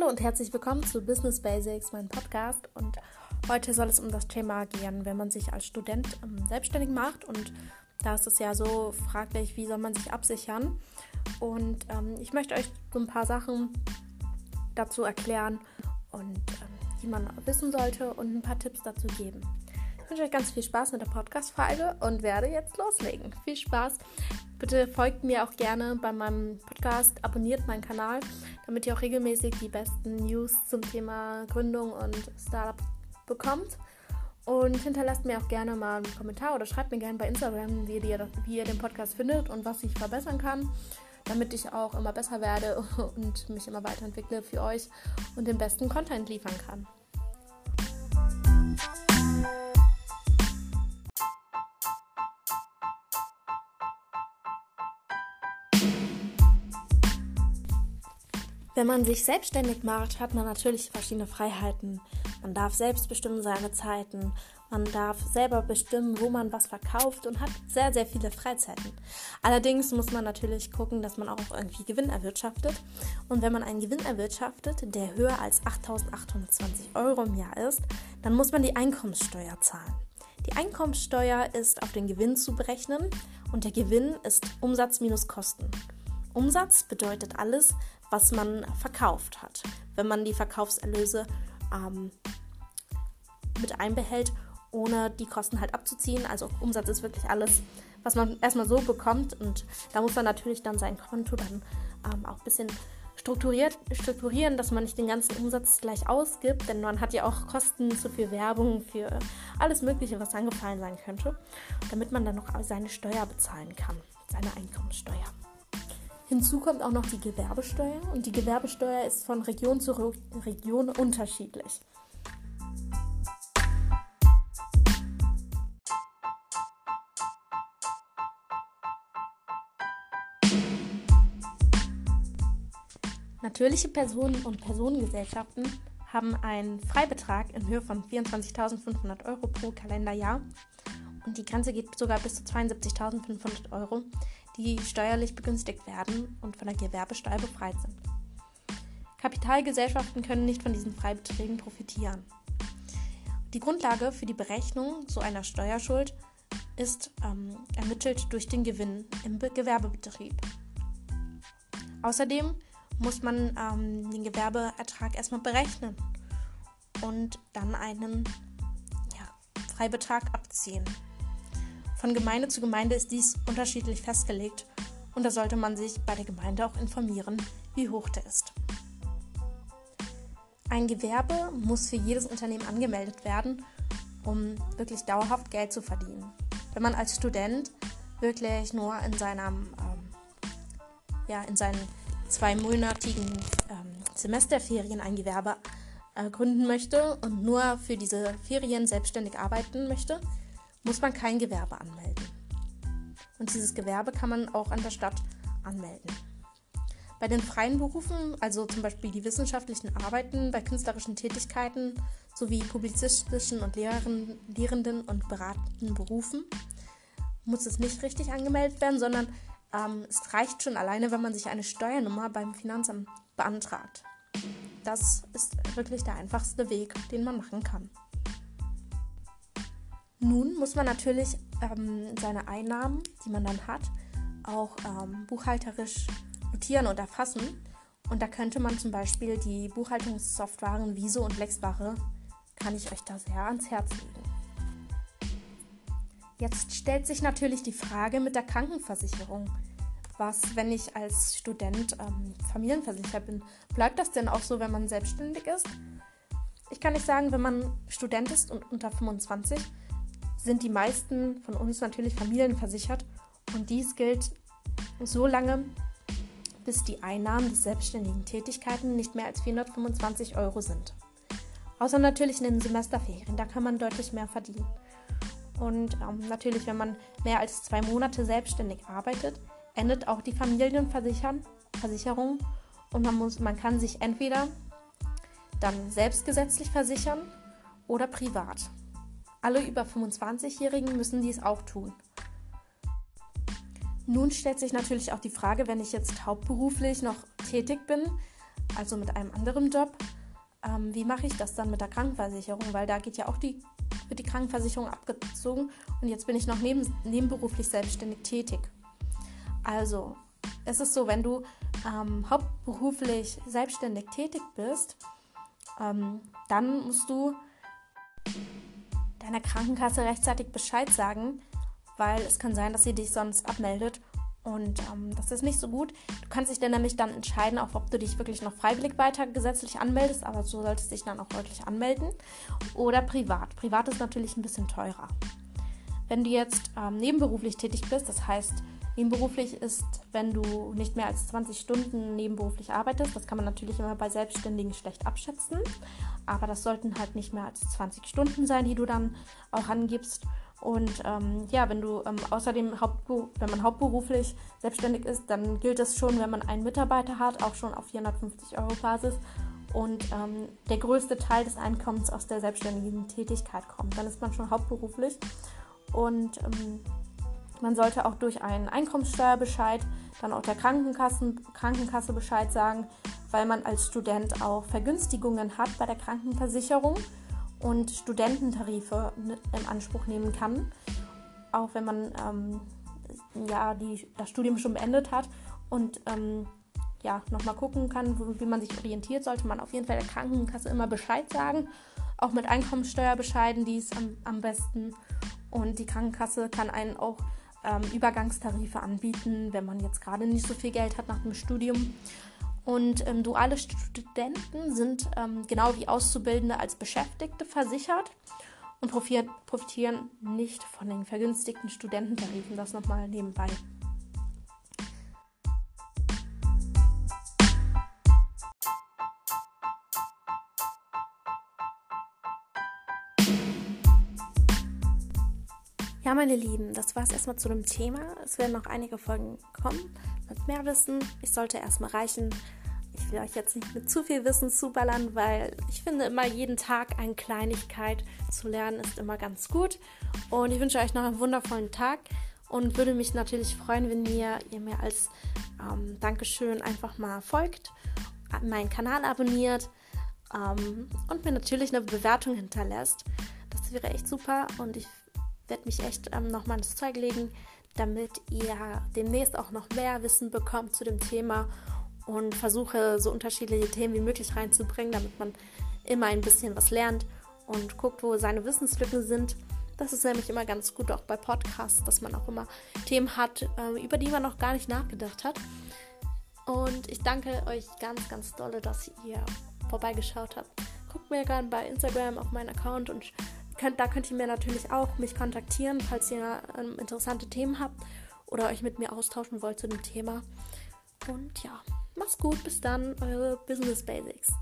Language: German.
Hallo und herzlich willkommen zu Business Basics, mein Podcast. Und heute soll es um das Thema gehen, wenn man sich als Student ähm, selbstständig macht. Und da ist es ja so fraglich, wie soll man sich absichern. Und ähm, ich möchte euch so ein paar Sachen dazu erklären und ähm, die man wissen sollte und ein paar Tipps dazu geben. Ich wünsche euch ganz viel Spaß mit der Podcast-Folge und werde jetzt loslegen. Viel Spaß! Bitte folgt mir auch gerne bei meinem Podcast, abonniert meinen Kanal, damit ihr auch regelmäßig die besten News zum Thema Gründung und Startup bekommt. Und hinterlasst mir auch gerne mal einen Kommentar oder schreibt mir gerne bei Instagram, wie ihr, wie ihr den Podcast findet und was ich verbessern kann, damit ich auch immer besser werde und mich immer weiterentwickle für euch und den besten Content liefern kann. Wenn man sich selbstständig macht, hat man natürlich verschiedene Freiheiten. Man darf selbst bestimmen seine Zeiten. Man darf selber bestimmen, wo man was verkauft und hat sehr, sehr viele Freizeiten. Allerdings muss man natürlich gucken, dass man auch irgendwie Gewinn erwirtschaftet. Und wenn man einen Gewinn erwirtschaftet, der höher als 8.820 Euro im Jahr ist, dann muss man die Einkommenssteuer zahlen. Die Einkommenssteuer ist auf den Gewinn zu berechnen und der Gewinn ist Umsatz minus Kosten. Umsatz bedeutet alles, was man verkauft hat. Wenn man die Verkaufserlöse ähm, mit einbehält, ohne die Kosten halt abzuziehen. Also Umsatz ist wirklich alles, was man erstmal so bekommt. Und da muss man natürlich dann sein Konto dann ähm, auch ein bisschen strukturiert, strukturieren, dass man nicht den ganzen Umsatz gleich ausgibt, denn man hat ja auch Kosten zu viel Werbung, für alles Mögliche, was angefallen sein könnte, damit man dann noch seine Steuer bezahlen kann, seine Einkommenssteuer. Hinzu kommt auch noch die Gewerbesteuer und die Gewerbesteuer ist von Region zu Region unterschiedlich. Natürliche Personen und Personengesellschaften haben einen Freibetrag in Höhe von 24.500 Euro pro Kalenderjahr und die Grenze geht sogar bis zu 72.500 Euro die steuerlich begünstigt werden und von der Gewerbesteuer befreit sind. Kapitalgesellschaften können nicht von diesen Freibeträgen profitieren. Die Grundlage für die Berechnung so einer Steuerschuld ist ähm, ermittelt durch den Gewinn im Be Gewerbebetrieb. Außerdem muss man ähm, den Gewerbeertrag erstmal berechnen und dann einen ja, Freibetrag abziehen. Von Gemeinde zu Gemeinde ist dies unterschiedlich festgelegt und da sollte man sich bei der Gemeinde auch informieren, wie hoch der ist. Ein Gewerbe muss für jedes Unternehmen angemeldet werden, um wirklich dauerhaft Geld zu verdienen. Wenn man als Student wirklich nur in seinem ähm, ja, in seinen zweimonatigen ähm, Semesterferien ein Gewerbe äh, gründen möchte und nur für diese Ferien selbstständig arbeiten möchte, muss man kein Gewerbe anmelden. Und dieses Gewerbe kann man auch an der Stadt anmelden. Bei den freien Berufen, also zum Beispiel die wissenschaftlichen Arbeiten, bei künstlerischen Tätigkeiten sowie publizistischen und Lehrern, lehrenden und beratenden Berufen, muss es nicht richtig angemeldet werden, sondern ähm, es reicht schon alleine, wenn man sich eine Steuernummer beim Finanzamt beantragt. Das ist wirklich der einfachste Weg, den man machen kann. Nun muss man natürlich ähm, seine Einnahmen, die man dann hat, auch ähm, buchhalterisch notieren und erfassen. Und da könnte man zum Beispiel die Buchhaltungssoftwaren Viso und Lexware, kann ich euch da sehr ans Herz legen. Jetzt stellt sich natürlich die Frage mit der Krankenversicherung. Was, wenn ich als Student ähm, familienversichert bin? Bleibt das denn auch so, wenn man selbstständig ist? Ich kann nicht sagen, wenn man Student ist und unter 25, sind die meisten von uns natürlich familienversichert und dies gilt so lange, bis die Einnahmen des selbstständigen Tätigkeiten nicht mehr als 425 Euro sind. Außer natürlich in den Semesterferien, da kann man deutlich mehr verdienen. Und ähm, natürlich, wenn man mehr als zwei Monate selbstständig arbeitet, endet auch die Familienversicherung und man, muss, man kann sich entweder dann selbstgesetzlich versichern oder privat. Alle über 25-Jährigen müssen dies auch tun. Nun stellt sich natürlich auch die Frage, wenn ich jetzt hauptberuflich noch tätig bin, also mit einem anderen Job, ähm, wie mache ich das dann mit der Krankenversicherung? Weil da geht ja auch die, wird die Krankenversicherung abgezogen und jetzt bin ich noch neben, nebenberuflich selbstständig tätig. Also, es ist so, wenn du ähm, hauptberuflich selbstständig tätig bist, ähm, dann musst du deiner Krankenkasse rechtzeitig Bescheid sagen, weil es kann sein, dass sie dich sonst abmeldet und ähm, das ist nicht so gut. Du kannst dich dann nämlich dann entscheiden, auch ob du dich wirklich noch freiwillig weiter gesetzlich anmeldest, aber so solltest du dich dann auch wirklich anmelden. Oder privat. Privat ist natürlich ein bisschen teurer. Wenn du jetzt ähm, nebenberuflich tätig bist, das heißt, nebenberuflich ist, wenn du nicht mehr als 20 Stunden nebenberuflich arbeitest, das kann man natürlich immer bei Selbstständigen schlecht abschätzen, aber das sollten halt nicht mehr als 20 Stunden sein, die du dann auch angibst. Und ähm, ja, wenn du ähm, außerdem, wenn man hauptberuflich selbstständig ist, dann gilt es schon, wenn man einen Mitarbeiter hat, auch schon auf 450 Euro Basis und ähm, der größte Teil des Einkommens aus der selbstständigen Tätigkeit kommt. Dann ist man schon hauptberuflich und ähm, man sollte auch durch einen Einkommenssteuerbescheid dann auch der Krankenkassen, Krankenkasse Bescheid sagen, weil man als Student auch Vergünstigungen hat bei der Krankenversicherung und Studententarife in Anspruch nehmen kann, auch wenn man ähm, ja, die, das Studium schon beendet hat und ähm, ja, nochmal gucken kann, wie man sich orientiert, sollte man auf jeden Fall der Krankenkasse immer Bescheid sagen. Auch mit Einkommensteuerbescheiden, die ist am, am besten. Und die Krankenkasse kann einen auch ähm, Übergangstarife anbieten, wenn man jetzt gerade nicht so viel Geld hat nach dem Studium. Und ähm, duale Studenten sind ähm, genau wie Auszubildende als Beschäftigte versichert und profitieren nicht von den vergünstigten Studententarifen. Das nochmal nebenbei. Ja, meine Lieben, das war es erstmal zu dem Thema. Es werden noch einige Folgen kommen mit mehr Wissen. Ich sollte erstmal reichen. Ich will euch jetzt nicht mit zu viel Wissen zuballern, weil ich finde immer jeden Tag eine Kleinigkeit zu lernen ist immer ganz gut. Und ich wünsche euch noch einen wundervollen Tag und würde mich natürlich freuen, wenn ihr, ihr mir als ähm, Dankeschön einfach mal folgt, meinen Kanal abonniert ähm, und mir natürlich eine Bewertung hinterlässt. Das wäre echt super und ich werde mich echt ähm, nochmal ins Zeug legen, damit ihr demnächst auch noch mehr Wissen bekommt zu dem Thema und versuche so unterschiedliche Themen wie möglich reinzubringen, damit man immer ein bisschen was lernt und guckt, wo seine Wissenslücken sind. Das ist nämlich immer ganz gut auch bei Podcasts, dass man auch immer Themen hat, äh, über die man noch gar nicht nachgedacht hat. Und ich danke euch ganz, ganz dolle, dass ihr vorbeigeschaut habt. Guckt mir gerne bei Instagram auf meinen Account und könnt, da könnt ihr mir natürlich auch mich kontaktieren, falls ihr ähm, interessante Themen habt oder euch mit mir austauschen wollt zu dem Thema. Und ja, macht's gut, bis dann, eure Business Basics.